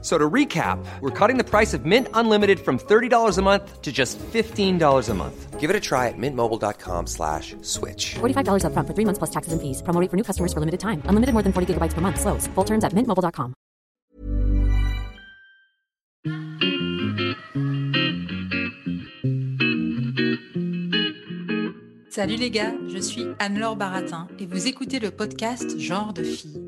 So to recap, we're cutting the price of Mint Unlimited from $30 a month to just $15 a month. Give it a try at mintmobile.com slash switch. $45 upfront for three months plus taxes and fees. Promo rate for new customers for limited time. Unlimited more than 40 gigabytes per month. Slows. Full terms at mintmobile.com. Salut les gars, je suis Anne-Laure Baratin et vous écoutez le podcast Genre de fille.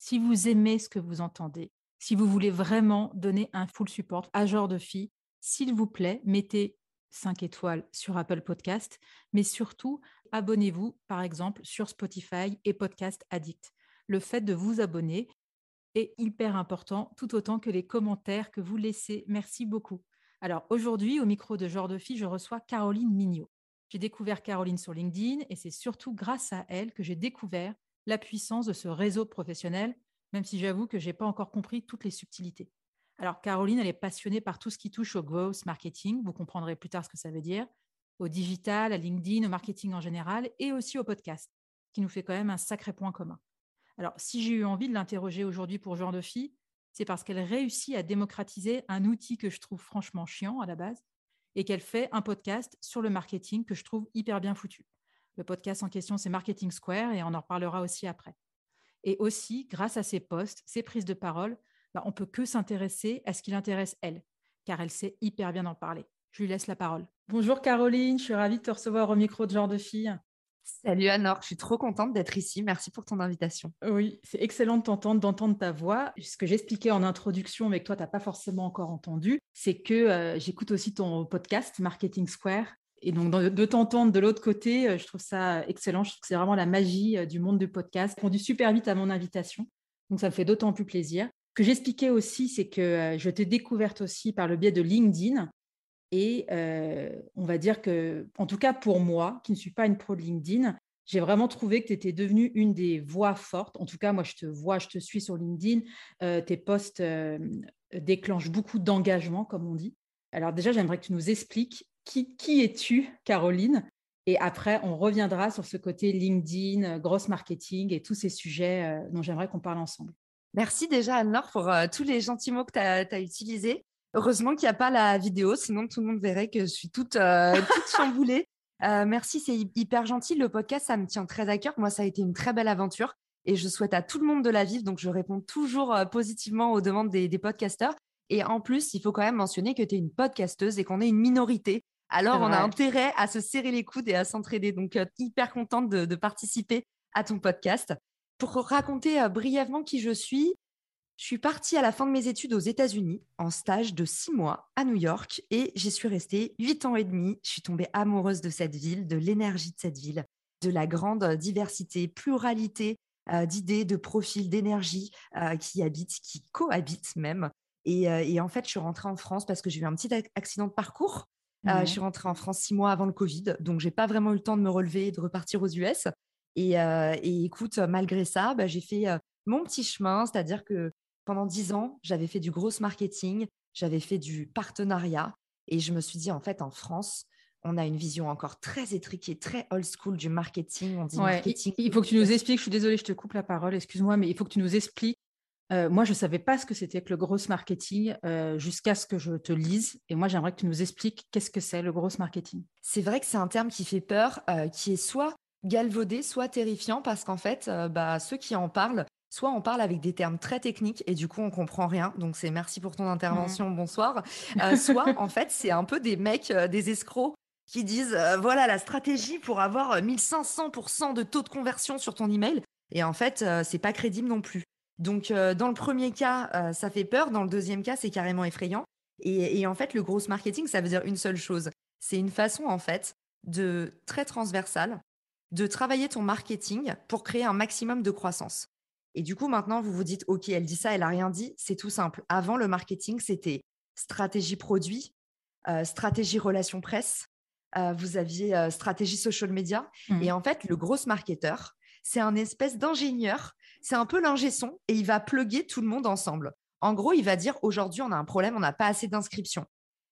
si vous aimez ce que vous entendez, si vous voulez vraiment donner un full support à genre de fille, s'il vous plaît, mettez 5 étoiles sur Apple Podcast, mais surtout, abonnez-vous, par exemple, sur Spotify et Podcast Addict. Le fait de vous abonner est hyper important, tout autant que les commentaires que vous laissez. Merci beaucoup. Alors aujourd'hui, au micro de Genre de Fille, je reçois Caroline Mignot. J'ai découvert Caroline sur LinkedIn et c'est surtout grâce à elle que j'ai découvert la puissance de ce réseau professionnel, même si j'avoue que je n'ai pas encore compris toutes les subtilités. Alors, Caroline, elle est passionnée par tout ce qui touche au growth marketing. Vous comprendrez plus tard ce que ça veut dire. Au digital, à LinkedIn, au marketing en général et aussi au podcast, qui nous fait quand même un sacré point commun. Alors, si j'ai eu envie de l'interroger aujourd'hui pour Genre de Fille, c'est parce qu'elle réussit à démocratiser un outil que je trouve franchement chiant à la base et qu'elle fait un podcast sur le marketing que je trouve hyper bien foutu. Le podcast en question, c'est Marketing Square et on en reparlera aussi après. Et aussi, grâce à ses posts, ses prises de parole, bah, on peut que s'intéresser à ce qui l'intéresse elle, car elle sait hyper bien en parler. Je lui laisse la parole. Bonjour Caroline, je suis ravie de te recevoir au micro de Genre de Fille. Salut Anor, je suis trop contente d'être ici. Merci pour ton invitation. Oui, c'est excellent de t'entendre, d'entendre ta voix. Ce que j'expliquais en introduction, mais que toi, tu n'as pas forcément encore entendu, c'est que euh, j'écoute aussi ton podcast Marketing Square. Et donc, de t'entendre de l'autre côté, euh, je trouve ça excellent. Je trouve que c'est vraiment la magie euh, du monde du podcast. Répondu super vite à mon invitation. Donc, ça me fait d'autant plus plaisir. Ce que j'expliquais aussi, c'est que je t'ai découverte aussi par le biais de LinkedIn. Et on va dire que, en tout cas pour moi, qui ne suis pas une pro de LinkedIn, j'ai vraiment trouvé que tu étais devenue une des voix fortes. En tout cas, moi, je te vois, je te suis sur LinkedIn. tes posts déclenchent beaucoup d'engagement, comme on dit. Alors déjà, j'aimerais que tu nous expliques qui, qui es-tu, Caroline? Et après, on reviendra sur ce côté LinkedIn, gross marketing et tous ces sujets dont j'aimerais qu'on parle ensemble. Merci déjà, Anne-Laure, pour tous les gentils mots que tu as utilisés. Heureusement qu'il n'y a pas la vidéo, sinon tout le monde verrait que je suis toute, euh, chamboulée. Euh, merci, c'est hyper gentil. Le podcast, ça me tient très à cœur. Moi, ça a été une très belle aventure et je souhaite à tout le monde de la vivre. Donc, je réponds toujours euh, positivement aux demandes des, podcasteurs. Et en plus, il faut quand même mentionner que tu es une podcasteuse et qu'on est une minorité. Alors, on a intérêt à se serrer les coudes et à s'entraider. Donc, hyper contente de, participer à ton podcast. Pour raconter brièvement qui je suis, je suis partie à la fin de mes études aux États-Unis en stage de six mois à New York et j'y suis restée huit ans et demi. Je suis tombée amoureuse de cette ville, de l'énergie de cette ville, de la grande diversité, pluralité euh, d'idées, de profils, d'énergie euh, qui habitent, qui cohabitent même. Euh, et, en fait, je suis rentrée en France parce que j'ai eu un petit accident de parcours. je suis rentrée en France six mois avant le Covid, donc j'ai pas vraiment eu le temps de me relever et de repartir aux US. Et, écoute, malgré ça, bah, j'ai fait mon petit chemin, c'est-à-dire que pendant dix ans, j'avais fait du gros marketing, j'avais fait du partenariat et je me suis dit, en fait, en France, on a une vision encore très étriquée, très old school du marketing. On dit marketing. Il faut que tu nous expliques, je suis désolée, je te coupe la parole, excuse-moi, mais il faut que tu nous expliques. Euh, moi, je ne savais pas ce que c'était que le gros marketing euh, jusqu'à ce que je te lise. Et moi, j'aimerais que tu nous expliques qu'est-ce que c'est le gros marketing. C'est vrai que c'est un terme qui fait peur, euh, qui est soit galvaudé, soit terrifiant, parce qu'en fait, bah, ceux qui en parlent soit on parle avec des termes très techniques et du coup on comprend rien. Donc c'est merci pour ton intervention, mmh. bonsoir. Soit en fait c'est un peu des mecs, des escrocs qui disent voilà la stratégie pour avoir 1500% de taux de conversion sur ton email. Et en fait c'est pas crédible non plus. Donc, euh, dans le premier cas, euh, ça fait peur. Dans le deuxième cas, c'est carrément effrayant. Et, et en fait, le gros marketing, ça veut dire une seule chose. C'est une façon, en fait, de très transversale de travailler ton marketing pour créer un maximum de croissance. Et du coup, maintenant, vous vous dites, OK, elle dit ça, elle n'a rien dit. C'est tout simple. Avant, le marketing, c'était stratégie produit, euh, stratégie relation presse, vous aviez stratégie social media. Mhm. Et en fait, le gros marketeur, c'est un espèce d'ingénieur. C'est un peu l'ingé son et il va plugger tout le monde ensemble. En gros, il va dire aujourd'hui, on a un problème, on n'a pas assez d'inscriptions.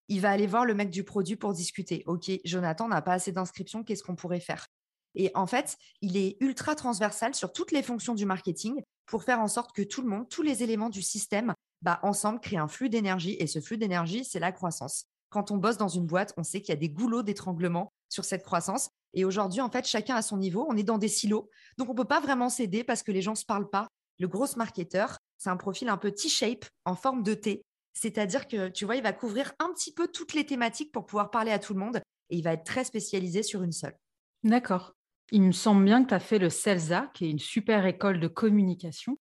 Il va aller voir le mec du produit pour discuter. OK, Jonathan, on n'a pas assez d'inscriptions, qu'est-ce qu'on pourrait faire? Et en fait, il est ultra transversal sur toutes les fonctions du marketing pour faire en sorte que tout le monde, tous les éléments du système, bah, ensemble, créent un flux d'énergie. Et ce flux d'énergie, c'est la croissance. Quand on bosse dans une boîte, on sait qu'il y a des goulots d'étranglement sur cette croissance. Et aujourd'hui, en fait, chacun à son niveau, on est dans des silos. Donc, on ne peut pas vraiment s'aider parce que les gens ne se parlent pas. Le gros marketeur, c'est un profil un peu T-shape en forme de T. C'est-à-dire que, tu vois, il va couvrir un petit peu toutes les thématiques pour pouvoir parler à tout le monde et il va être très spécialisé sur une seule. D'accord. Il me semble bien que tu as fait le CELSA, qui est une super école de communication.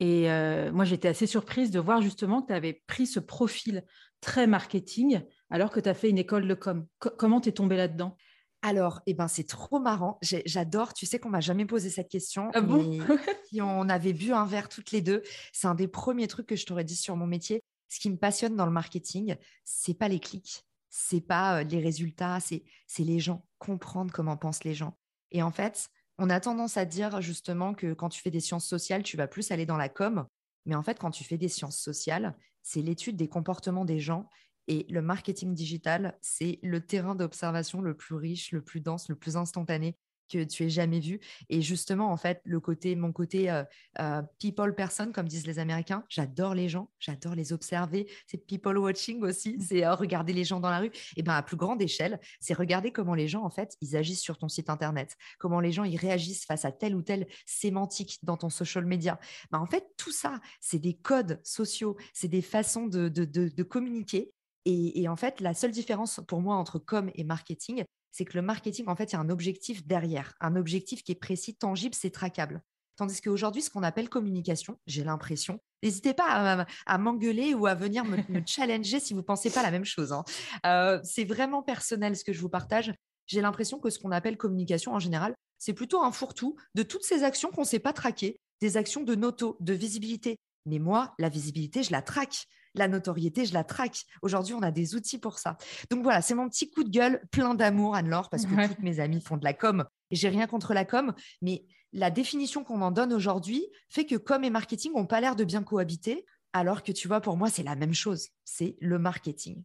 Et euh, moi, j'étais assez surprise de voir justement que tu avais pris ce profil très marketing alors que tu as fait une école de com. Co- comment tu es tombée là-dedans? Alors, eh ben, c'est trop marrant. J'adore. Tu sais qu'on m'a jamais posé cette question. Ah bon? si on avait bu un verre toutes les deux, c'est un des premiers trucs que je t'aurais dit sur mon métier. Ce qui me passionne dans le marketing, c'est pas les clics, c'est pas les résultats, c'est c'est les gens, comprendre comment pensent les gens. Et en fait, on a tendance à dire justement que quand tu fais des sciences sociales, tu vas plus aller dans la com. Mais en fait, quand tu fais des sciences sociales, c'est l'étude des comportements des gens. Et le marketing digital, c'est le terrain d'observation le plus riche, le plus dense, le plus instantané que tu aies jamais vu. Et justement, en fait, le côté, mon côté euh, euh, people person, comme disent les Américains, j'adore les gens, j'adore les observer. C'est people watching aussi, c'est euh, regarder les gens dans la rue. Et ben à plus grande échelle, c'est regarder comment les gens, en fait, ils agissent sur ton site internet, comment les gens ils réagissent face à telle ou telle sémantique dans ton social media. Ben, en fait, tout ça, c'est des codes sociaux, c'est des façons de, de, de, de communiquer. Et, en fait, la seule différence pour moi entre com et marketing, c'est que le marketing, en fait, il y a un objectif derrière, un objectif qui est précis, tangible, c'est traquable. Tandis qu'aujourd'hui, ce qu'on appelle communication, j'ai l'impression, n'hésitez pas à, m'engueuler ou à venir me, me challenger si vous ne pensez pas la même chose. Hein. Euh, c'est vraiment personnel ce que je vous partage. J'ai l'impression que ce qu'on appelle communication en général, c'est plutôt un fourre-tout de toutes ces actions qu'on ne sait pas traquer, des actions de noto, de visibilité. Mais moi, la visibilité, je la traque. La notoriété, je la traque. Aujourd'hui, on a des outils pour ça. Donc voilà, c'est mon petit coup de gueule plein d'amour, Anne-Laure, parce que Ouais. toutes mes amies font de la com. Et j'ai rien contre la com, mais la définition qu'on en donne aujourd'hui fait que com et marketing n'ont pas l'air de bien cohabiter, alors que tu vois, pour moi, c'est la même chose. C'est le marketing.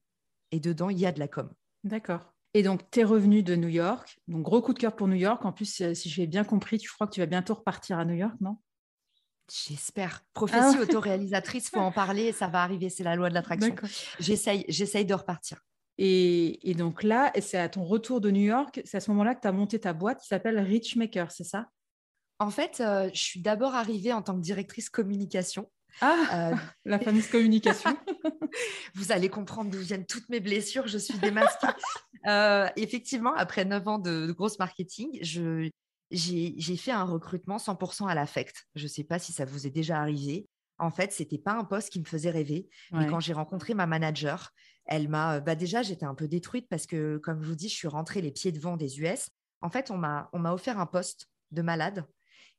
Et dedans, il y a de la com. D'accord. Et donc, tu es revenu de New York. Donc, gros coup de cœur pour New York. En plus, si j'ai bien compris, tu crois que tu vas bientôt repartir à New York, non? J'espère. Prophétie Ah. autoréalisatrice, faut en parler, ça va arriver, c'est la loi de l'attraction. J'essaye, j'essaye de repartir. Et, et donc là, c'est à ton retour de New York, c'est à ce moment-là que tu as monté ta boîte qui s'appelle Richmaker, c'est ça? En fait, euh, je suis d'abord arrivée en tant que directrice communication. Ah, Euh, la fameuse communication. vous allez comprendre d'où viennent toutes mes blessures, je suis démasquée. Euh, effectivement, après 9 ans de, de grosse marketing, je, j'ai, fait un recrutement 100% à l'affect. Je ne sais pas si ça vous est déjà arrivé. En fait, ce n'était pas un poste qui me faisait rêver. Mais quand j'ai rencontré ma manager, elle m'a. Bah déjà, j'étais un peu détruite parce que, comme je vous dis, je suis rentrée les pieds devant des US. En fait, on m'a, offert un poste de malade.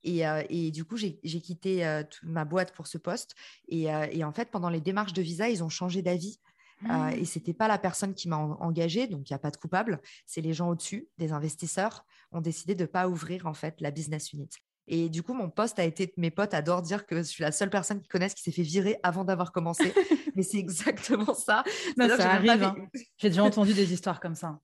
Et, euh, et du coup, j'ai, quitté euh, ma boîte pour ce poste. Et, euh, et en fait, pendant les démarches de visa, ils ont changé d'avis. Euh, et c'était pas la personne qui m'a en- engagée, donc il n'y a pas de coupable. C'est les gens au-dessus, des investisseurs, ont décidé de ne pas ouvrir en fait la business unit. Et du coup, mon poste a été, mes potes adorent dire que je suis la seule personne qui connaissent qui s'est fait virer avant d'avoir commencé. Mais c'est exactement ça. Non, ça arrive. hein. J'ai déjà entendu des histoires comme ça.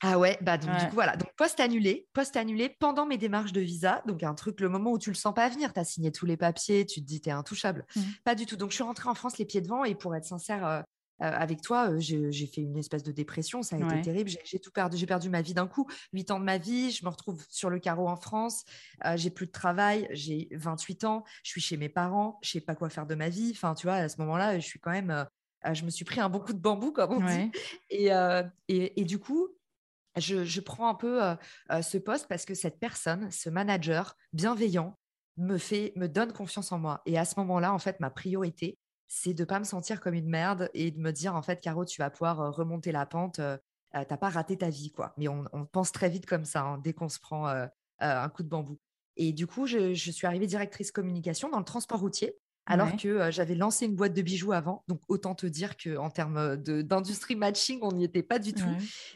Ah ouais, bah donc Ouais. du coup voilà, donc poste annulé, poste annulé pendant mes démarches de visa, donc un truc le moment où tu le sens pas venir, tu as signé tous les papiers, tu te dis t'es intouchable. Mhm. Pas du tout. Donc je suis rentrée en France les pieds devant et pour être sincère euh, avec toi, euh, j'ai fait une espèce de dépression, ça a Ouais. été terrible, j'ai tout perdu, j'ai perdu ma vie d'un coup, 8 ans de ma vie, je me retrouve sur le carreau en France, euh, j'ai plus de travail, j'ai 28 ans, je suis chez mes parents, je sais pas quoi faire de ma vie, enfin tu vois, à ce moment-là, je suis quand même euh, euh, je me suis pris un bon coup de bambou comme on dit. Et, euh, et, et du coup, je, je prends un peu euh, euh, ce poste parce que cette personne, ce manager bienveillant, me fait, me donne confiance en moi. Et à ce moment-là, en fait, ma priorité, c'est de pas me sentir comme une merde et de me dire, en fait, Caro, tu vas pouvoir euh, remonter la pente. Euh, euh, t'as pas raté ta vie, quoi. Mais on, pense très vite comme ça, hein, dès qu'on se prend un coup de bambou. Et du coup, je, suis arrivée directrice communication dans le transport routier alors que j'avais lancé une boîte de bijoux avant. Donc, autant te dire qu'en termes d'industrie matching, on n'y était pas du tout.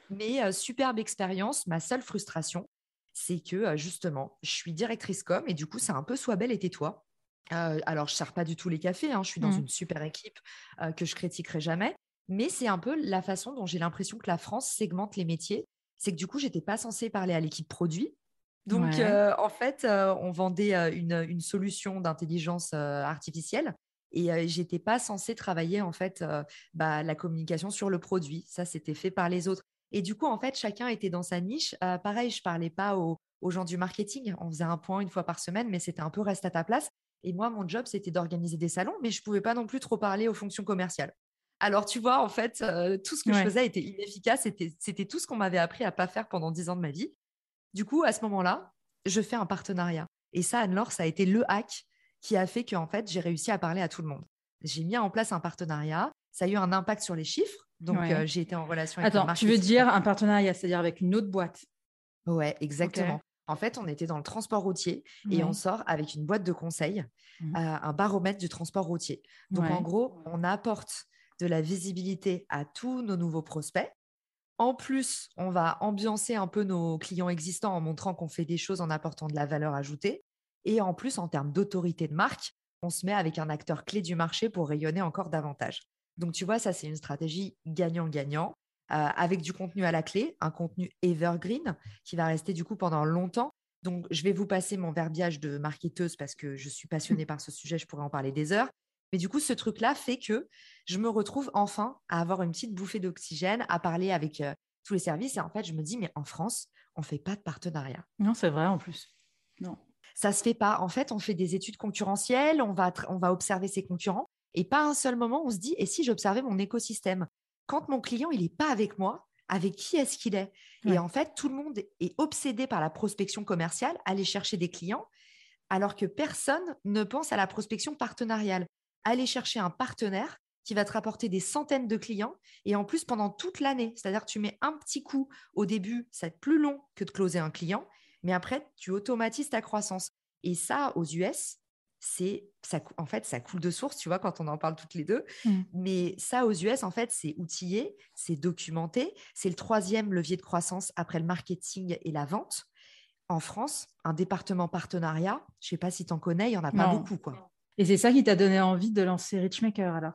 Mais superbe expérience. Ma seule frustration, c'est que justement, je suis directrice com et du coup, c'est un peu sois belle et tais-toi. Alors, je ne sers pas du tout les cafés, hein, je suis dans mmh. une super équipe que je critiquerai jamais, mais c'est un peu la façon dont j'ai l'impression que la France segmente les métiers. C'est que du coup, j'étais pas censée parler à l'équipe produit. Donc, en fait, on vendait une, solution d'intelligence artificielle et j'étais pas censée travailler en fait bah, la communication sur le produit. Ça, c'était fait par les autres. Et du coup, en fait, chacun était dans sa niche. Pareil, je parlais pas aux, gens du marketing. On faisait un point une fois par semaine, mais c'était un peu reste à ta place. Et moi, mon job, c'était d'organiser des salons, mais je pouvais pas non plus trop parler aux fonctions commerciales. Alors, tu vois, en fait, euh, tout ce que je faisais était inefficace. C'était tout ce qu'on m'avait appris à pas faire pendant dix ans de ma vie. Du coup, à ce moment-là, je fais un partenariat. Et ça, Anne-Laure, ça a été le hack qui a fait qu'en fait, j'ai réussi à parler à tout le monde. J'ai mis en place un partenariat. Ça a eu un impact sur les chiffres. Donc, euh, j'ai été en relation avec Attends, tu veux dire un partenariat, c'est-à-dire avec une autre boîte? Ouais, exactement. En fait, on était dans le transport routier et on sort avec une boîte de conseil, mmh. euh, un baromètre du transport routier. Donc, en gros, on apporte de la visibilité à tous nos nouveaux prospects. En plus, on va ambiancer un peu nos clients existants en montrant qu'on fait des choses en apportant de la valeur ajoutée. Et en plus, en termes d'autorité de marque, on se met avec un acteur clé du marché pour rayonner encore davantage. Donc, tu vois, ça, c'est une stratégie gagnant-gagnant. Euh, avec du contenu à la clé, un contenu evergreen qui va rester du coup pendant longtemps. Donc, je vais vous passer mon verbiage de marketeuse parce que je suis passionnée par ce sujet, je pourrais en parler des heures. Mais du coup, ce truc-là fait que je me retrouve enfin à avoir une petite bouffée d'oxygène, à parler avec euh, tous les services. Et en fait, je me dis, mais en France, on ne fait pas de partenariat. Non, c'est vrai en plus. Non. Ça se fait pas. En fait, on fait des études concurrentielles, on va, on va observer ses concurrents. Et pas un seul moment, on se dit, et si j'observais mon écosystème? Quand mon client, il n'est pas avec moi, avec qui est-ce qu'il est, Et en fait, tout le monde est obsédé par la prospection commerciale, aller chercher des clients, alors que personne ne pense à la prospection partenariale. Aller chercher un partenaire qui va te rapporter des centaines de clients et en plus pendant toute l'année. C'est-à-dire que tu mets un petit coup au début, ça va être plus long que de closer un client, mais après, tu automatises ta croissance. Et ça, aux US, c'est ça en fait ça coule de source tu vois quand on en parle toutes les deux. Mmh. mais ça aux US en fait c'est outillé c'est documenté. C'est le troisième levier de croissance après le marketing et la vente. En France un département partenariat je sais pas si tu en connais il y en a pas beaucoup quoi. Et c'est ça qui t'a donné envie de lancer Richmaker alors?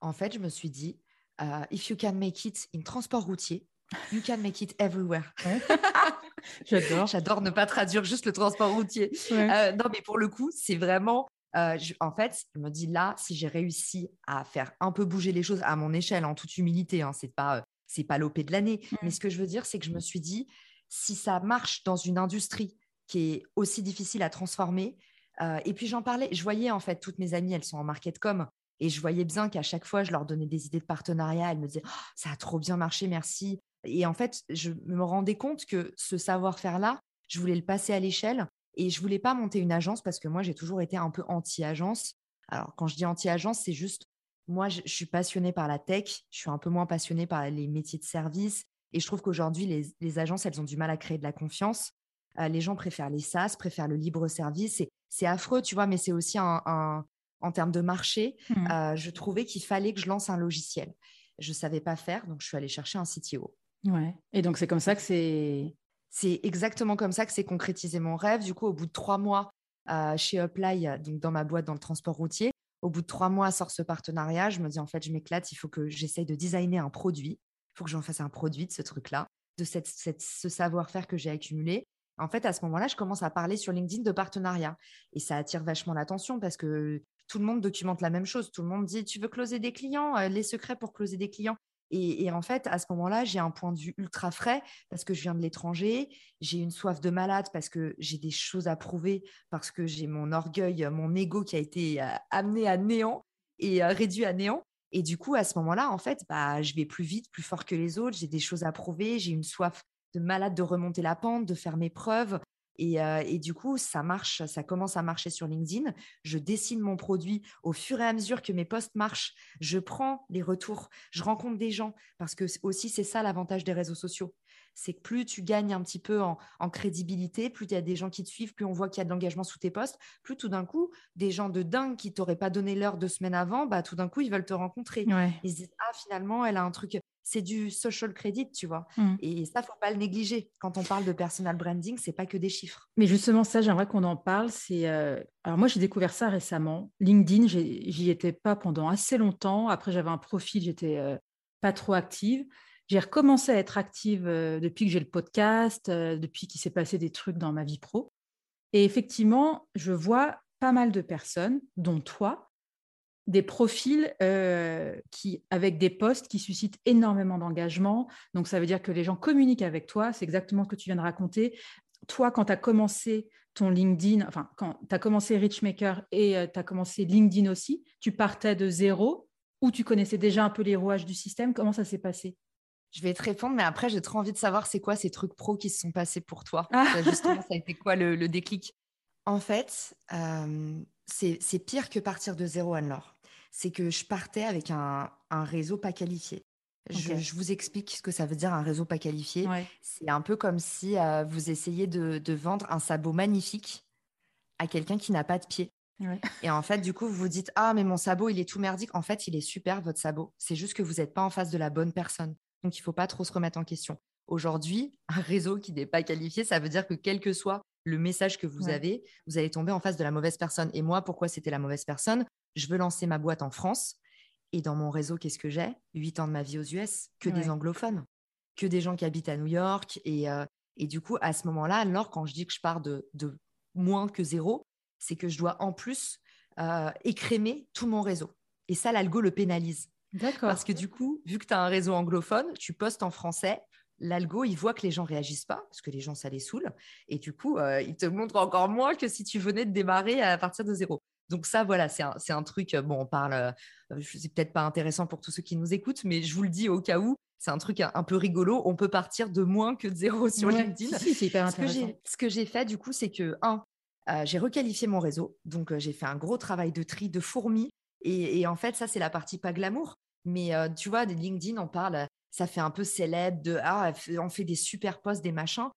En fait je me suis dit euh, if you can make it in transport routier You can make it everywhere. J'adore. J'adore ne pas traduire juste le transport routier. Euh, non, mais pour le coup, c'est vraiment. Euh, en fait, je me dis là, si j'ai réussi à faire un peu bouger les choses à mon échelle, en toute humilité, hein, c'est pas, c'est pas l'OP de l'année. Mm. Mais ce que je veux dire, c'est que je me suis dit, si ça marche dans une industrie qui est aussi difficile à transformer, euh, et puis j'en parlais, je voyais en fait toutes mes amies, elles sont en market com, et je voyais bien qu'à chaque fois, je leur donnais des idées de partenariat. Elles me disaient, oh, ça a trop bien marché, merci. Et en fait, je me rendais compte que ce savoir-faire-là, je voulais le passer à l'échelle et je voulais pas monter une agence parce que moi, j'ai toujours été un peu anti-agence. Alors, quand je dis anti-agence, c'est juste, moi, je, suis passionnée par la tech, je suis un peu moins passionnée par les métiers de service. Et je trouve qu'aujourd'hui, les, agences, elles ont du mal à créer de la confiance. Euh, les gens préfèrent les SaaS, préfèrent le libre service. C'est affreux, tu vois, mais c'est aussi un, en termes de marché. Mmh. Euh, je trouvais qu'il fallait que je lance un logiciel. Je ne savais pas faire, donc je suis allée chercher un CTO. Ouais. Et donc, c'est comme ça que c'est. C'est exactement comme ça que c'est concrétisé mon rêve. Du coup, au bout de trois mois euh, chez Apply, donc dans ma boîte dans le transport routier, au bout de trois mois sort ce partenariat. Je me dis, en fait, je m'éclate. Il faut que j'essaye de designer un produit. Il faut que j'en fasse un produit de ce truc-là, de ce savoir-faire que j'ai accumulé. En fait, à ce moment-là, je commence à parler sur LinkedIn de partenariat. Et ça attire vachement l'attention parce que tout le monde documente la même chose. Tout le monde dit, tu veux closer des clients, euh, les secrets pour closer des clients. Et, en fait, à ce moment-là, j'ai un point de vue ultra frais parce que je viens de l'étranger. J'ai une soif de malade parce que j'ai des choses à prouver, parce que j'ai mon orgueil, mon ego qui a été euh, amené à néant et euh, réduit à néant. Et du coup, à ce moment-là, en fait, bah, je vais plus vite, plus fort que les autres. J'ai des choses à prouver. J'ai une soif de malade de remonter la pente, de faire mes preuves. Et, euh, et, du coup, ça marche, ça commence à marcher sur LinkedIn. Je dessine mon produit au fur et à mesure que mes posts marchent. Je prends les retours, je rencontre des gens parce que aussi c'est ça l'avantage des réseaux sociaux. C'est que plus tu gagnes un petit peu en, crédibilité, plus il y a des gens qui te suivent, plus on voit qu'il y a de l'engagement sous tes posts, plus tout d'un coup, des gens de dingue qui t'auraient pas donné l'heure deux semaines avant, bah tout d'un coup ils veulent te rencontrer. Ils se disent ah finalement elle a un truc c'est du social credit, tu vois. Mm. Et ça, faut pas le négliger. Quand on parle de personal branding, c'est pas que des chiffres. Mais justement, ça, j'aimerais qu'on en parle. C'est euh, alors moi, j'ai découvert ça récemment. LinkedIn, j'y étais pas pendant assez longtemps. Après, j'avais un profil, j'étais euh, pas trop active. J'ai recommencé à être active euh, depuis que j'ai le podcast, depuis qu'il s'est passé des trucs dans ma vie pro. Et effectivement, je vois pas mal de personnes, dont toi, des profils euh, qui, avec des posts qui suscitent énormément d'engagement. Donc, ça veut dire que les gens communiquent avec toi. C'est exactement ce que tu viens de raconter. Toi, quand tu as commencé ton LinkedIn, enfin, quand tu as commencé Richmaker et euh, tu as commencé LinkedIn aussi, tu partais de zéro ou tu connaissais déjà un peu les rouages du système? Comment ça s'est passé? Je vais te répondre, mais après, j'ai trop envie de savoir c'est quoi ces trucs pro qui se sont passés pour toi. Ah. Justement, ça a été quoi le, déclic? En fait, euh, c'est pire que partir de zéro, Anne-Laure c'est que je partais avec un, réseau pas qualifié. Je, vous explique ce que ça veut dire un réseau pas qualifié. C'est un peu comme si euh, vous essayiez de, vendre un sabot magnifique à quelqu'un qui n'a pas de pied. Et en fait, du coup, vous vous dites Ah, mais mon sabot, il est tout merdique. En fait, il est super, votre sabot. C'est juste que vous n'êtes pas en face de la bonne personne. Donc, il ne faut pas trop se remettre en question. Aujourd'hui, un réseau qui n'est pas qualifié, ça veut dire que quel que soit le message que vous avez, vous allez tomber en face de la mauvaise personne. Et moi, pourquoi c'était la mauvaise personne? Je veux lancer ma boîte en France. Et dans mon réseau, qu'est-ce que j'ai? Huit ans de ma vie aux US, que des anglophones, que des gens qui habitent à New York. Et, euh, et du coup, à ce moment-là, alors quand je dis que je pars de, de moins que zéro, c'est que je dois en plus euh, écrémer tout mon réseau. Et ça, l'algo le pénalise. D'accord. Parce que du coup, vu que tu as un réseau anglophone, tu postes en français, l'algo, il voit que les gens réagissent pas, parce que les gens, ça les saoule. Et du coup, euh, il te montre encore moins que si tu venais de démarrer à partir de zéro. Donc ça, voilà, c'est un, truc, euh, bon, on parle, euh, c'est peut-être pas intéressant pour tous ceux qui nous écoutent, mais je vous le dis au cas où, c'est un truc un, peu rigolo. On peut partir de moins que de zéro sur LinkedIn. c'est hyper intéressant. Ce que j'ai fait, du coup, c'est que, un, euh, j'ai requalifié mon réseau. Donc, j'ai fait un gros travail de tri, de fourmis. Et, en fait, ça, c'est la partie pas glamour. Mais tu vois, LinkedIn, on parle, ça fait un peu célèbre de, ah, on fait des super posts, des machins.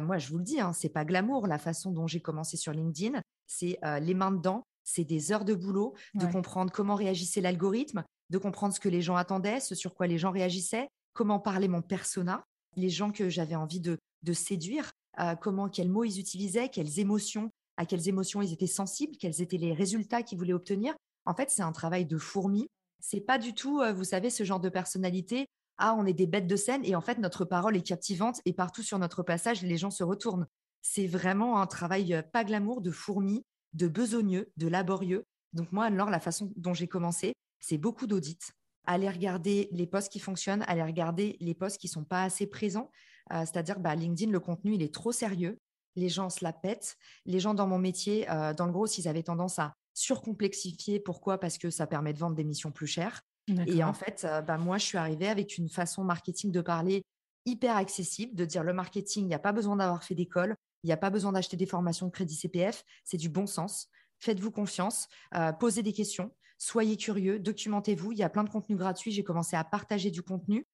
moi, je vous le dis, hein, c'est pas glamour la façon dont j'ai commencé sur LinkedIn. C'est les mains dedans, c'est des heures de boulot, de comprendre comment réagissait l'algorithme, de comprendre ce que les gens attendaient, ce sur quoi les gens réagissaient, comment parlait mon persona, les gens que j'avais envie de, séduire, euh, comment, quels mots ils utilisaient, quelles émotions, à quelles émotions ils étaient sensibles, quels étaient les résultats qu'ils voulaient obtenir. En fait, c'est un travail de fourmi. C'est pas du tout, euh, vous savez, ce genre de personnalité. Ah, on est des bêtes de scène et en fait, notre parole est captivante et partout sur notre passage, les gens se retournent. C'est vraiment un travail euh, pas glamour de fourmi de besogneux, de laborieux. Donc moi, alors, la façon dont j'ai commencé, c'est beaucoup d'audits. Aller regarder les posts qui fonctionnent, aller regarder les posts qui sont pas assez présents. Euh, c'est-à-dire, bah, LinkedIn, le contenu, il est trop sérieux. Les gens se la pètent. Les gens dans mon métier, euh, dans le gros, s'ils avaient tendance à surcomplexifier. Pourquoi Parce que ça permet de vendre des missions plus chères. Et en fait, euh, bah, moi, je suis arrivée avec une façon marketing de parler hyper accessible, de dire le marketing, il n'y a pas besoin d'avoir fait d'école, il n'y a pas besoin d'acheter des formations de crédit CPF, c'est du bon sens. Faites-vous confiance, euh, posez des questions, soyez curieux, documentez-vous. Il y a plein de contenus gratuits. J'ai commencé à partager du contenu.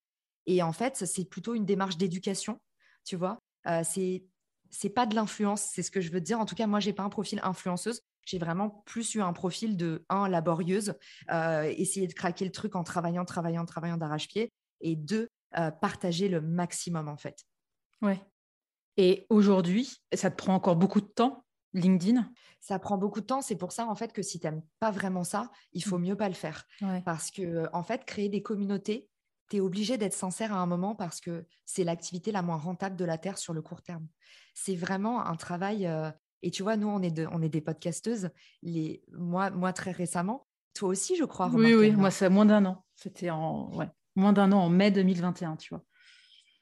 Et en fait, c'est plutôt une démarche d'éducation, tu vois. Euh, c'est pas de l'influence, c'est ce que je veux dire. En tout cas, moi, j'ai pas un profil influenceuse. J'ai vraiment plus eu un profil de un laborieuse, euh, essayer de craquer le truc en travaillant, travaillant, travaillant d'arrache-pied, et deux, euh, partager le maximum en fait. Ouais. Et aujourd'hui, ça te prend encore beaucoup de temps, LinkedIn? Ça prend beaucoup de temps. C'est pour ça, en fait, que si tu n'aimes pas vraiment ça, il faut mm. mieux pas le faire. Parce que, en fait, créer des communautés, tu es obligé d'être sincère à un moment parce que c'est l'activité la moins rentable de la Terre sur le court terme. C'est vraiment un travail. Euh, et tu vois, nous, on est, on est des podcasteuses. Les, moi, moi, très récemment, toi aussi, je crois. Oui, oui, moi, c'est moins d'un an. C'était en ouais, moins d'un an, en mai 2021, tu vois.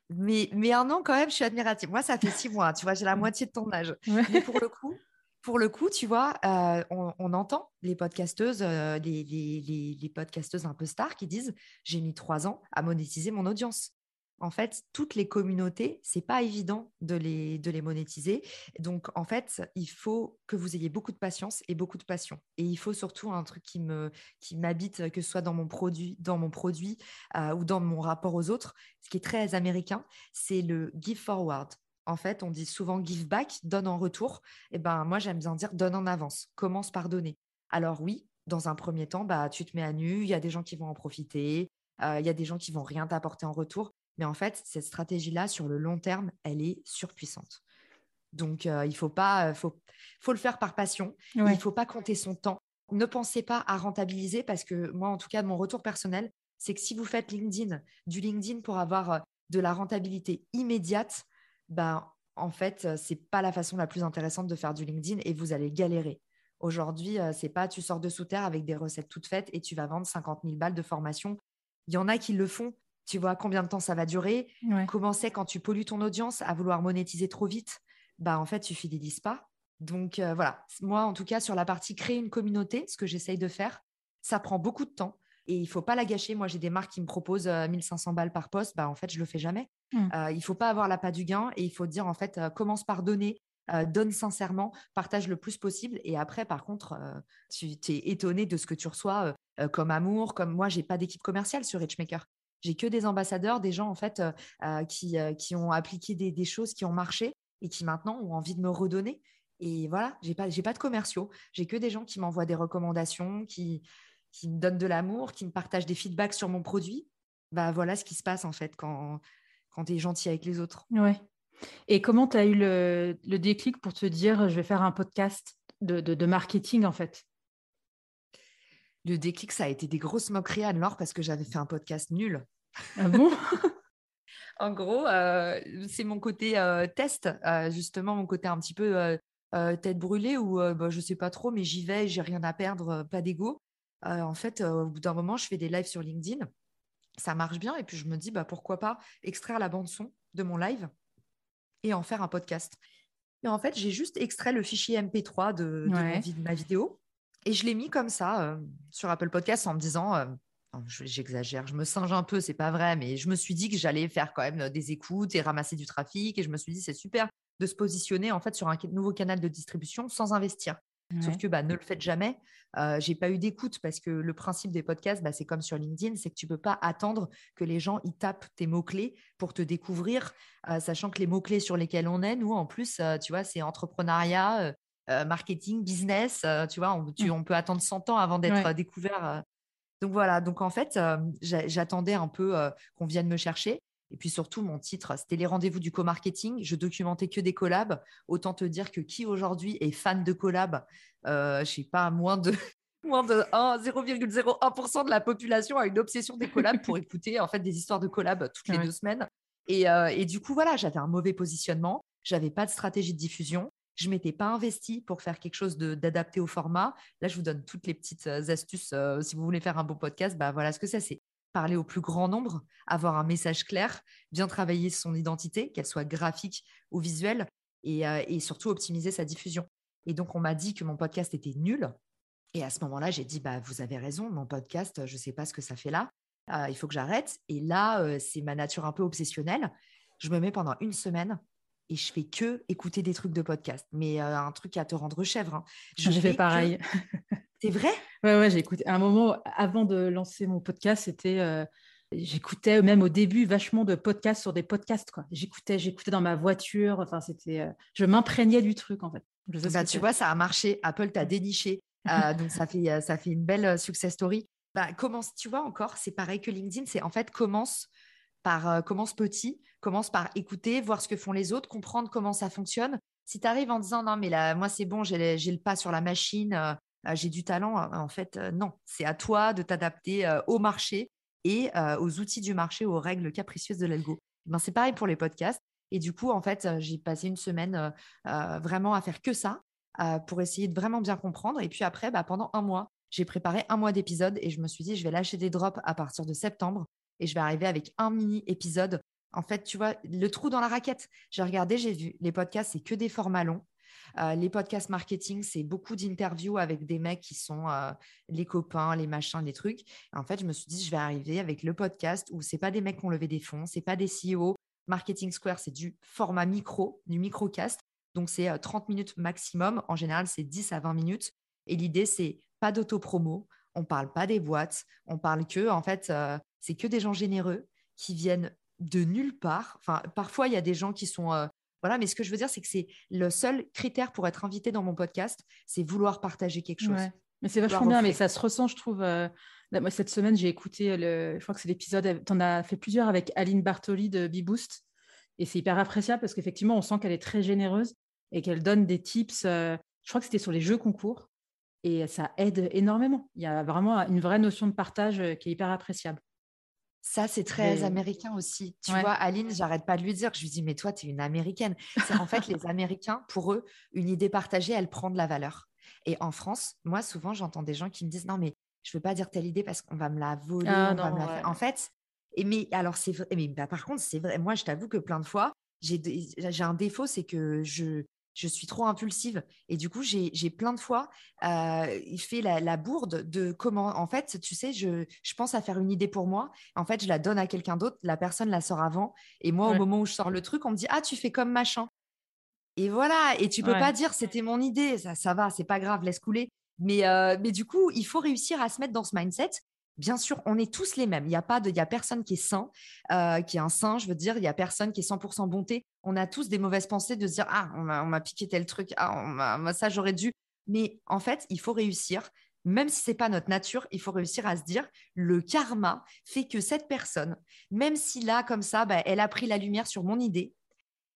Mais, mais un an, quand même, je suis admirative. Moi, ça fait six mois, tu vois, j'ai la moitié de ton âge. Mais pour le coup, pour le coup, tu vois, euh, on, entend les podcasteuses, euh, les, les, les, podcasteuses un peu stars qui disent J'ai mis trois ans à monétiser mon audience. En fait, toutes les communautés, c'est pas évident de les, de les monétiser. Donc, en fait, il faut que vous ayez beaucoup de patience et beaucoup de passion. Et il faut surtout un truc qui me qui m'habite, que ce soit dans mon produit, dans mon produit euh, ou dans mon rapport aux autres. Ce qui est très américain, c'est le give forward. En fait, on dit souvent give back, donne en retour. Et ben, moi, j'aime bien dire donne en avance. Commence par donner. Alors oui, dans un premier temps, bah, tu te mets à nu. Il y a des gens qui vont en profiter. Euh, il y a des gens qui vont rien t'apporter en retour. Mais en fait, cette stratégie-là, sur le long terme, elle est surpuissante. Donc, euh, il faut pas, euh, faut, faut le faire par passion. Il ne faut pas compter son temps. Ne pensez pas à rentabiliser parce que moi, en tout cas, mon retour personnel, c'est que si vous faites LinkedIn, du LinkedIn pour avoir euh, de la rentabilité immédiate, ben, en fait, c'est pas la façon la plus intéressante de faire du LinkedIn et vous allez galérer. Aujourd'hui, c'est pas tu sors de sous terre avec des recettes toutes faites et tu vas vendre 50 000 balles de formation. Il y en a qui le font, tu vois combien de temps ça va durer? Comment c'est quand tu pollues ton audience à vouloir monétiser trop vite? Bah en fait, tu fidélises pas. Donc euh, voilà, moi en tout cas sur la partie créer une communauté, ce que j'essaye de faire, ça prend beaucoup de temps et il faut pas la gâcher. Moi, j'ai des marques qui me proposent 1500 euh, balles par poste, bah en fait, je le fais jamais. Mmh. Euh, il faut pas avoir la pas du gain et il faut dire en fait commence par donner, donne sincèrement, partage le plus possible. Et après, par contre, tu es étonné de ce que tu reçois comme amour, comme moi, j'ai pas d'équipe commerciale sur Richmaker. J'ai que des ambassadeurs, des gens en fait euh, euh, qui, euh, qui, ont appliqué des, choses qui ont marché et qui maintenant ont envie de me redonner. Et voilà, j'ai pas, pas de commerciaux. J'ai que des gens qui m'envoient des recommandations, qui, qui me donnent de l'amour, qui me partagent des feedbacks sur mon produit. Bah voilà ce qui se passe en fait quand, quand tu es gentil avec les autres. Ouais. Et comment tu as eu le, le, déclic pour te dire je vais faire un podcast de, de, de marketing en fait? Le déclic, ça a été des grosses moqueries, Anne-Laure, parce que j'avais fait un podcast nul. Ah bon? En gros, euh, c'est mon côté euh, test, euh, justement, mon côté un petit peu tête brûlée, où bah, je ne sais pas trop, mais j'y vais, j'ai rien à perdre, pas d'ego. en fait, au bout d'un moment, je fais des lives sur LinkedIn. Ça marche bien, et puis je me dis, bah, pourquoi pas extraire la bande-son de mon live et en faire un podcast. Et en fait, j'ai juste extrait le fichier MP3 de, de ma vidéo et je l'ai mis comme ça sur Apple Podcast en me disant, j'exagère, je me singe un peu, c'est pas vrai, mais je me suis dit que j'allais faire quand même euh, des écoutes et ramasser du trafic. Et je me suis dit, c'est super de se positionner en fait sur un nouveau canal de distribution sans investir. Sauf que bah, ne le faites jamais. Euh, j'ai pas eu d'écoute parce que le principe des podcasts, bah, c'est comme sur LinkedIn, c'est que tu peux pas attendre que les gens y tapent tes mots clés pour te découvrir, sachant que les mots clés sur lesquels on est, nous en plus, tu vois, c'est entrepreneuriat, euh, marketing, business, euh, tu vois, mmh. on, peut attendre 100 ans avant d'être euh, découvert. Donc voilà, donc en fait, j'attendais un peu qu'on vienne me chercher. Et puis surtout, mon titre, c'était les rendez-vous du co-marketing. Je documentais que des collabs. Autant te dire que qui aujourd'hui est fan de collabs Je ne sais pas, moins de, moins de 0,01% de la population a une obsession des collabs pour écouter en fait des histoires de collabs toutes les deux semaines. Et, et, du coup, voilà, j'avais un mauvais positionnement. J'avais pas de stratégie de diffusion. Je m'étais pas investi pour faire quelque chose d'adapté au format. Là, je vous donne toutes les petites euh, astuces. Euh, si vous voulez faire un bon podcast, bah voilà ce que ça c'est. Parler au plus grand nombre, avoir un message clair, bien travailler son identité, qu'elle soit graphique ou visuelle, et, euh, et surtout optimiser sa diffusion. Et donc, on m'a dit que mon podcast était nul. Et à ce moment-là, j'ai dit, bah, vous avez raison, mon podcast, je ne sais pas ce que ça fait là. il faut que j'arrête. Et là, c'est ma nature un peu obsessionnelle. Je me mets pendant une semaine et je fais que écouter des trucs de podcast, mais euh, un truc à te rendre chèvre. Hein. Je fais pareil. C'est vrai? Ouais, ouais, j'ai écouté. À un moment, avant de lancer mon podcast, c'était. Euh, j'écoutais même au début vachement de podcasts sur des podcasts. quoi. J'écoutais, j'écoutais dans ma voiture. Enfin, c'était. Euh, je m'imprégnais du truc, en fait. Bah, tu vois, ça a marché. Apple t'a déniché. donc, ça fait, ça fait une belle success story. Bah, commence, tu vois, encore, c'est pareil que LinkedIn. C'est en fait, commence par commence petit, commence par écouter, voir ce que font les autres, comprendre comment ça fonctionne. Si tu arrives en disant non, mais là, moi c'est bon, j'ai le pas sur la machine, j'ai du talent, en fait, non, c'est à toi de t'adapter au marché et aux outils du marché, aux règles capricieuses de l'algo. Ben, c'est pareil pour les podcasts. Et du coup, en fait, j'ai passé une semaine vraiment à faire que ça pour essayer de vraiment bien comprendre. Et puis après, bah, pendant un mois, j'ai préparé un mois d'épisodes et je me suis dit, je vais lâcher des drops à partir de septembre et je vais arriver avec un mini épisode. En fait, tu vois, le trou dans la raquette. J'ai regardé, j'ai vu, les podcasts, c'est que des formats longs. Euh, les podcasts marketing, c'est beaucoup d'interviews avec des mecs qui sont euh, les copains, les machins, les trucs. en fait, je me suis dit, je vais arriver avec le podcast où c'est pas des mecs qui ont levé des fonds, c'est pas des CEO. Marketing Square, c'est du format micro, du microcast. Donc, c'est 30 minutes maximum. En général, c'est 10 à 20 minutes. Et l'idée, c'est pas d'auto-promo. On parle pas des boîtes. On parle que, en fait, c'est que des gens généreux qui viennent de nulle part. Enfin, parfois, il y a des gens qui sont. Euh, voilà, mais ce que je veux dire, c'est que c'est le seul critère pour être invité dans mon podcast, c'est vouloir partager quelque chose. Mais c'est vachement bien, mais ça se ressent, je trouve. Euh, moi, cette semaine, j'ai écouté, le, je crois que c'est l'épisode, tu en as fait plusieurs avec Aline Bartoli de BeBoost. Et c'est hyper appréciable parce qu'effectivement, on sent qu'elle est très généreuse et qu'elle donne des tips. Euh, je crois que c'était sur les jeux concours. Et ça aide énormément. Il y a vraiment une vraie notion de partage qui est hyper appréciable. Ça, c'est très américain aussi. Tu vois, Aline, j'arrête pas de lui dire. Je lui dis, mais toi, tu es une américaine. C'est en fait, les Américains, pour eux, une idée partagée, elle prend de la valeur. Et en France, moi, souvent, j'entends des gens qui me disent, non, mais je veux pas dire telle idée parce qu'on va me la voler. Ah on va me la faire. En fait, et mais alors, c'est vrai. Mais bah, par contre, c'est vrai. Moi, je t'avoue que plein de fois, j'ai un défaut, c'est que je je suis trop impulsive. Et du coup, j'ai plein de fois euh, fait la, bourde de comment, en fait, tu sais, je, pense à faire une idée pour moi. En fait, je la donne à quelqu'un d'autre, la personne la sort avant. Et moi, au moment où je sors le truc, on me dit Ah, tu fais comme machin. Et voilà. Et tu peux pas dire C'était mon idée. Ça, ça va, c'est pas grave, laisse couler. Mais, euh, mais du coup, il faut réussir à se mettre dans ce mindset Bien sûr, on est tous les mêmes. Il n'y a pas a personne qui est saint, euh, qui est un saint. Je veux dire, il y a personne qui est 100% bonté. On a tous des mauvaises pensées de se dire ah on m'a piqué tel truc, ah on ça j'aurais dû. Mais en fait, il faut réussir. Même si c'est pas notre nature, il faut réussir à se dire le karma fait que cette personne, même si là comme ça, bah, elle a pris la lumière sur mon idée,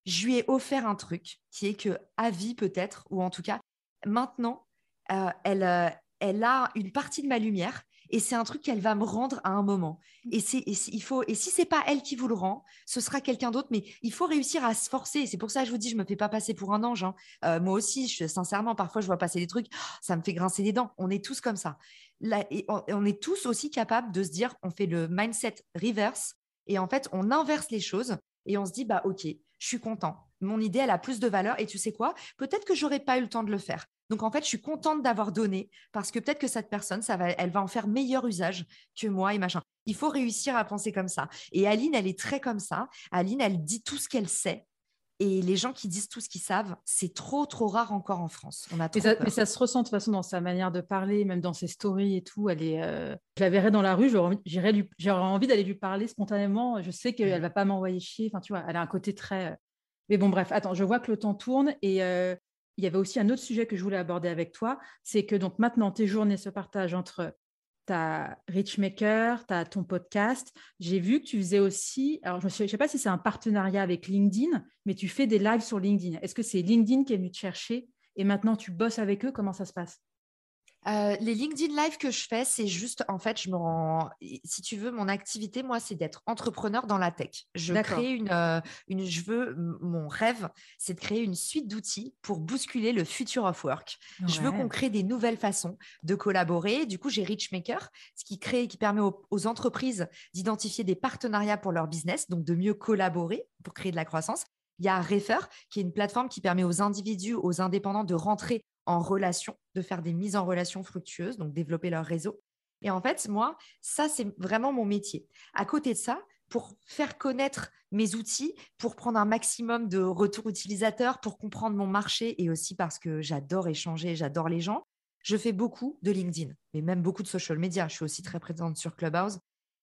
je lui ai offert un truc qui est que à vie peut-être, ou en tout cas maintenant, euh, elle, euh, elle a une partie de ma lumière et c'est un truc qu'elle va me rendre à un moment. Mmh. Et c'est il faut et si c'est pas elle qui vous le rend, ce sera quelqu'un d'autre. Mais il faut réussir à se forcer. C'est pour ça que je vous dis, je me fais pas passer pour un ange. Hein. Euh, moi aussi, je, sincèrement, parfois je vois passer des trucs, ça me fait grincer les dents. On est tous comme ça. Là, et on, est tous aussi capables de se dire, on fait le mindset reverse et en fait on inverse les choses et on se dit bah ok, je suis content. Mon idée, elle a plus de valeur. Et tu sais quoi? Peut-être que j'aurais pas eu le temps de le faire. Donc en fait, je suis contente d'avoir donné parce que peut-être que cette personne, ça va, elle va en faire meilleur usage que moi et machin. Il faut réussir à penser comme ça. Et Aline, elle est très comme ça. Aline, elle dit tout ce qu'elle sait. Et les gens qui disent tout ce qu'ils savent, c'est trop, trop rare encore en France. On a mais, ça, se ressent de toute façon dans sa manière de parler, même dans ses stories et tout. Elle est, euh, Je la verrais dans la rue, j'aurais envie d'aller lui parler spontanément. Je sais qu'elle ne va pas m'envoyer chier. Enfin, tu vois, elle a un côté très. Euh, mais bon, bref, attends, je vois que le temps tourne et euh, il y avait aussi un autre sujet que je voulais aborder avec toi, c'est que donc maintenant tes journées se partagent entre ta Richmaker, ta ton podcast. J'ai vu que tu faisais aussi, alors je ne sais pas si c'est un partenariat avec LinkedIn, mais tu fais des lives sur LinkedIn. Est-ce que c'est LinkedIn qui est venu te chercher et maintenant tu bosses avec eux? Comment ça se passe? Euh, les LinkedIn Live que je fais, c'est juste, en fait, je me rends, si tu veux, mon activité, moi, c'est d'être entrepreneur dans la tech. Je crée une, euh, une, je veux, mon rêve, c'est de créer une suite d'outils pour bousculer le future of work. Je veux qu'on crée des nouvelles façons de collaborer. Du coup, j'ai Richmaker, ce qui crée, qui permet aux, aux entreprises d'identifier des partenariats pour leur business, donc de mieux collaborer pour créer de la croissance. Il y a Refer, qui est une plateforme qui permet aux individus, aux indépendants de rentrer en relation, de faire des mises en relation fructueuses, donc développer leur réseau. Et en fait, moi, ça, c'est vraiment mon métier. À côté de ça, pour faire connaître mes outils, pour prendre un maximum de retours utilisateurs, pour comprendre mon marché et aussi parce que j'adore échanger, j'adore les gens, je fais beaucoup de LinkedIn, mais même beaucoup de social media. Je suis aussi très présente sur Clubhouse.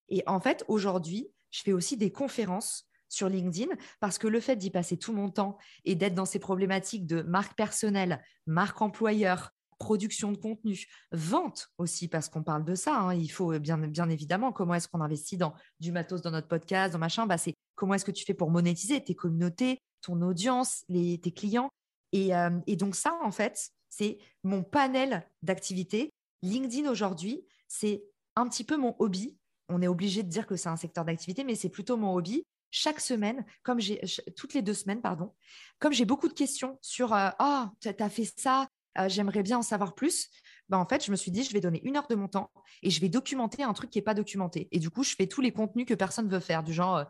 Et en fait, aujourd'hui, je fais aussi des conférences sur LinkedIn parce que le fait d'y passer tout mon temps et d'être dans ces problématiques de marque personnelle, marque employeur, production de contenu, vente aussi, parce qu'on parle de ça. Hein. il faut bien, bien évidemment comment est-ce qu'on investit dans du matos dans notre podcast, dans machin. Bah, c'est comment est-ce que tu fais pour monétiser tes communautés, ton audience, les, tes clients. Et, euh, et donc ça, en fait, c'est mon panel d'activités. LinkedIn aujourd'hui, c'est un petit peu mon hobby. On est obligé de dire que c'est un secteur d'activité, mais c'est plutôt mon hobby chaque semaine, comme j'ai toutes les deux semaines, pardon, comme j'ai beaucoup de questions sur ah tu as fait ça, euh, j'aimerais bien en savoir plus. Ben, en fait, je me suis dit, je vais donner une heure de mon temps et je vais documenter un truc qui n'est pas documenté. Et du coup, je fais tous les contenus que personne ne veut faire, du genre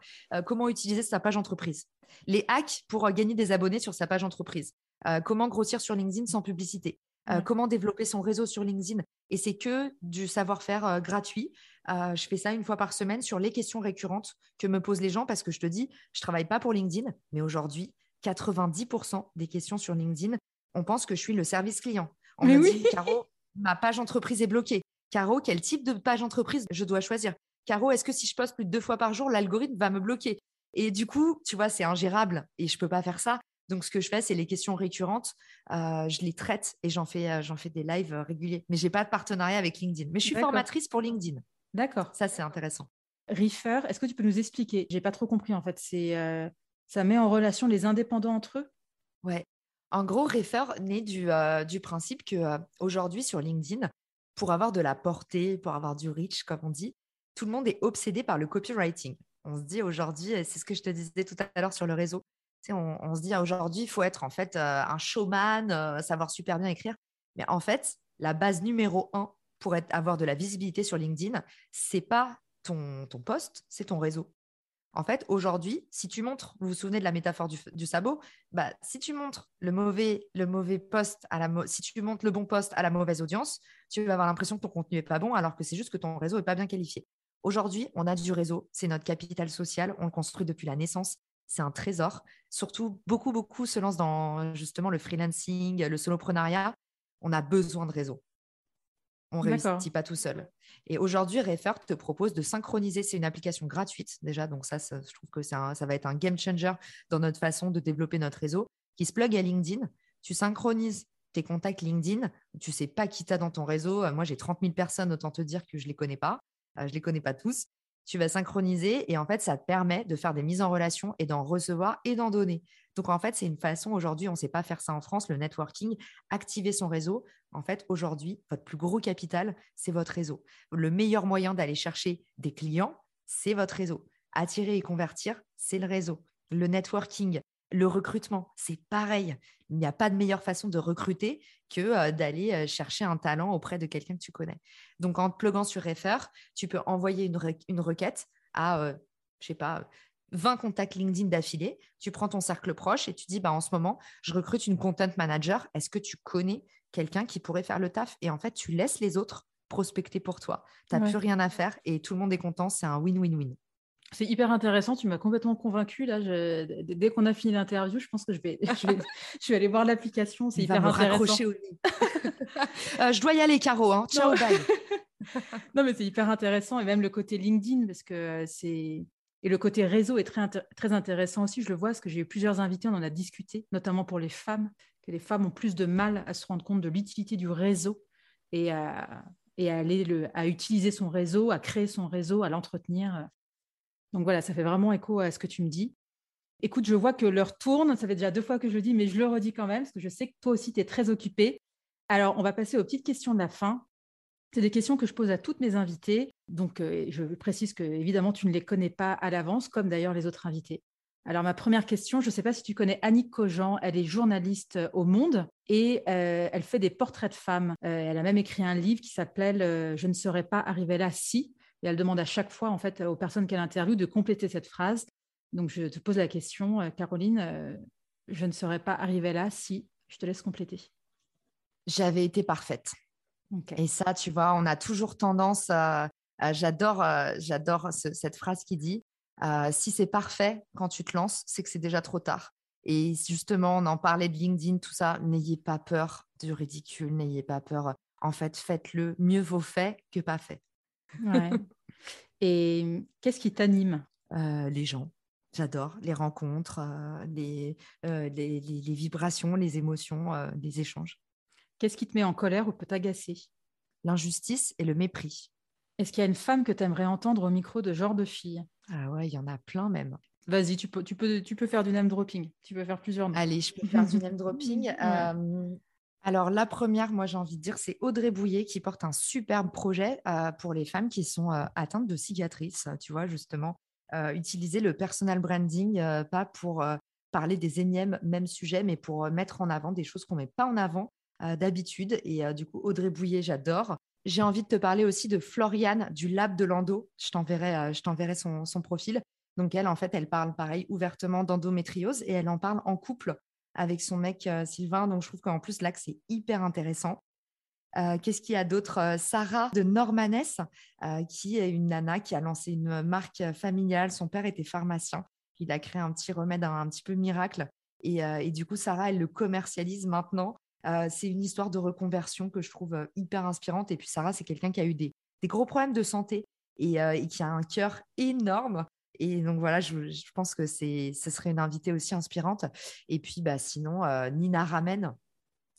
comment utiliser sa page entreprise, les hacks pour gagner des abonnés sur sa page entreprise, Euh, comment grossir sur LinkedIn sans publicité euh, Comment développer son réseau sur LinkedIn Et c'est que du savoir-faire euh, gratuit. je fais ça une fois par semaine sur les questions récurrentes que me posent les gens parce que je te dis, je travaille pas pour LinkedIn, mais aujourd'hui, 90% des questions sur LinkedIn, on pense que je suis le service client. On me dit, Caro, ma page entreprise est bloquée. Caro, quel type de page entreprise je dois choisir? Caro, est-ce que si je poste plus de deux fois par jour, l'algorithme va me bloquer? Et du coup, tu vois, c'est ingérable et je peux pas faire ça. Donc, ce que je fais, c'est les questions récurrentes. Euh, je les traite et j'en fais, euh, j'en fais des lives euh, réguliers. Mais j'ai pas de partenariat avec LinkedIn. Mais je suis formatrice pour LinkedIn. D'accord. Ça, c'est intéressant. Reefer, est-ce que tu peux nous expliquer? J'ai pas trop compris en fait. C'est ça met en relation les indépendants entre eux? Ouais. En gros, Reefer naît du, du principe que aujourd'hui sur LinkedIn, pour avoir de la portée, pour avoir du reach, comme on dit, tout le monde est obsédé par le copywriting. On se dit aujourd'hui, c'est ce que je te disais tout à l'heure sur le réseau, on, se dit aujourd'hui, il faut être en fait euh, un showman, euh, savoir super bien écrire. Mais en fait, la base numéro un pour avoir de la visibilité sur LinkedIn, c'est pas ton, ton poste, c'est ton réseau. En fait, aujourd'hui, si tu montres, vous vous souvenez de la métaphore du, sabot, bah, si tu montres le mauvais, le mauvais poste à la si tu montres le bon poste à la mauvaise audience, tu vas avoir l'impression que ton contenu est pas bon, alors que c'est juste que ton réseau est pas bien qualifié. Aujourd'hui, on a du réseau, c'est notre capital social, on le construit depuis la naissance, c'est un trésor. Surtout, beaucoup, beaucoup se lancent dans justement le freelancing, le soloprenariat. On a besoin de réseau. On ne réussit pas tout seul. Et aujourd'hui, Refer te propose de synchroniser. C'est une application gratuite déjà, donc ça, je trouve que ça va être un game changer dans notre façon de développer notre réseau, qui se plug à LinkedIn. Tu synchronises tes contacts LinkedIn. Tu sais pas qui t'a dans ton réseau. Moi, j'ai 30 000 personnes, autant te dire que je les connais pas. Euh, je ne les connais pas tous. Tu vas synchroniser et en fait, ça te permet de faire des mises en relation et d'en recevoir et d'en donner. Donc en fait, c'est une façon, aujourd'hui, on ne sait pas faire ça en France, le networking, activer son réseau. En fait, aujourd'hui, votre plus gros capital, c'est votre réseau. Le meilleur moyen d'aller chercher des clients, c'est votre réseau. Attirer et convertir, c'est le réseau. Le networking, le recrutement, c'est pareil. Il n'y a pas de meilleure façon de recruter que euh, d'aller euh, chercher un talent auprès de quelqu'un que tu connais. Donc, en te pluguant sur Refer, tu peux envoyer une, requête à, je euh, je sais pas, 20 contacts LinkedIn d'affilée. Tu prends ton cercle proche et tu dis, bah, en ce moment, je recrute une content manager. Est-ce que tu connais quelqu'un qui pourrait faire le taf? Et en fait, tu laisses les autres prospecter pour toi. Tu n'as plus rien à faire et tout le monde est content. C'est un win-win-win. C'est hyper intéressant, tu m'as complètement convaincu. Là, dès qu'on a fini l'interview, je pense que je vais, je vais, aller voir l'application. C'est hyper intéressant. Au euh, je dois y aller, Caro. Hein. Ciao, bye. non, mais c'est hyper intéressant et même le côté LinkedIn parce que c'est et le côté réseau est très, très intéressant aussi. Je le vois parce que j'ai eu plusieurs invités, on en a discuté, notamment pour les femmes, que les femmes ont plus de mal à se rendre compte de l'utilité du réseau et à, et à, aller le, à utiliser son réseau, à créer son réseau, à l'entretenir. Donc voilà, ça fait vraiment écho à ce que tu me dis. Écoute, je vois que l'heure tourne, ça fait déjà deux fois que je le dis, mais je le redis quand même, parce que je sais que toi aussi, tu es très occupé. Alors, on va passer aux petites questions de la fin. C'est des questions que je pose à toutes mes invitées. Donc, euh, je précise que, évidemment, tu ne les connais pas à l'avance, comme d'ailleurs les autres invités. Alors, ma première question, je ne sais pas si tu connais Annick Cogent, elle est journaliste euh, au Monde et euh, elle fait des portraits de femmes. elle a même écrit un livre qui s'appelle Je ne serais pas arrivée là si et elle demande à chaque fois en fait aux personnes qu'elle interviewe de compléter cette phrase. Donc je te pose la question, euh, Caroline, euh, je ne serais pas arrivée là si je te laisse compléter. J'avais été parfaite. Et ça, tu vois, on a toujours tendance à, j'adore, euh, j'adore cette phrase qui dit si c'est parfait quand tu te lances, c'est que c'est déjà trop tard. Et justement, on en parlait de LinkedIn, tout ça. N'ayez pas peur du ridicule, n'ayez pas peur. En fait, faites-le. Mieux vaut fait que pas fait. Ouais. Et qu'est-ce qui t'anime? Euh, Les gens. J'adore les rencontres, euh, euh, les, les, vibrations, les émotions, les échanges. Qu'est-ce qui te met en colère ou peut t'agacer? L'injustice et le mépris. Est-ce qu'il y a une femme que tu aimerais entendre au micro de genre de fille? Ah ouais, il y en a plein même. Vas-y, tu peux, tu, peux, tu peux faire du name dropping. Tu peux faire plusieurs noms. Allez, je peux faire du name dropping. Alors, la première, moi, j'ai envie de dire, c'est Audrey Bouillet qui porte un superbe projet euh, pour les femmes qui sont euh, atteintes de cicatrices. Tu vois, justement, euh, utiliser le personal branding, pas pour parler des énièmes mêmes sujets, mais pour mettre en avant des choses qu'on ne met pas en avant d'habitude. Et du coup, Audrey Bouillet, j'adore. J'ai envie de te parler aussi de Floriane du Lab de t'enverrai, je t'enverrai son, son profil. Donc, elle, en fait, elle parle pareil ouvertement d'endométriose et elle en parle en couple avec son mec Sylvain. Donc, je trouve qu'en plus, là, c'est hyper intéressant. Qu'est-ce qu'il y a d'autre Sarah de Normanès, qui est une nana qui a lancé une marque familiale. Son père était pharmacien. Il a créé un petit remède un, petit peu miracle. Et, du coup, Sarah, elle le commercialise maintenant. c'est une histoire de reconversion que je trouve hyper inspirante. Et puis, Sarah, c'est quelqu'un qui a eu des, des, gros problèmes de santé et, et qui a un cœur énorme. Et donc voilà, je, pense que ce serait une invitée aussi inspirante. Et puis bah, sinon, Nina Ramen,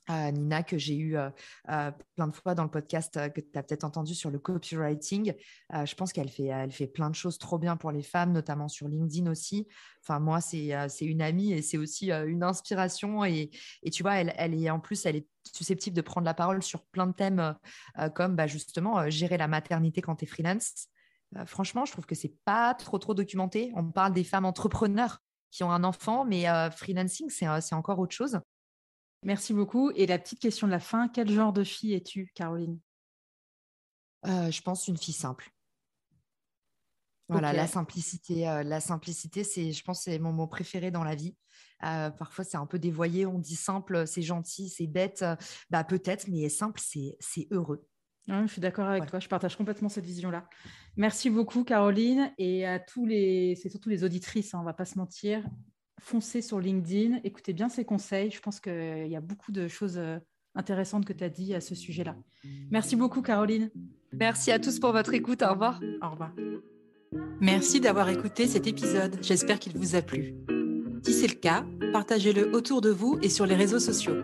Nina, que j'ai eu plein de fois dans le podcast que tu as peut-être entendu sur le copywriting. je pense qu'elle fait, elle fait plein de choses trop bien pour les femmes, notamment sur LinkedIn aussi. Enfin, moi, c'est une amie et c'est aussi une inspiration. Et, et, tu vois, elle, elle, est en plus, elle est susceptible de prendre la parole sur plein de thèmes comme bah, justement gérer la maternité quand tu es freelance. Franchement, je trouve que c'est pas trop, trop documenté. On parle des femmes entrepreneurs qui ont un enfant, mais freelancing, c'est encore autre chose. Merci beaucoup. Et la petite question de la fin, quel genre de fille es-tu, Caroline? Euh, Je pense une fille simple. Voilà, la simplicité. Euh, la simplicité, c'est, je pense, c'est mon mot préféré dans la vie. Euh, parfois, c'est un peu dévoyé. On dit simple, c'est gentil, c'est bête. bah peut-être, mais simple, c'est, c'est heureux. je suis d'accord avec toi. Je partage complètement cette vision-là. Merci beaucoup, Caroline, et à tous les, c'est surtout les auditrices. Hein, on ne va pas se mentir foncez sur LinkedIn, écoutez bien ces conseils. Je pense qu'il y a beaucoup de choses euh, intéressantes que tu as dit à ce sujet-là. Merci beaucoup, Caroline. Merci à tous pour votre écoute. Au revoir. Au revoir. Merci d'avoir écouté cet épisode. J'espère qu'il vous a plu. Si c'est le cas, partagez-le autour de vous et sur les réseaux sociaux.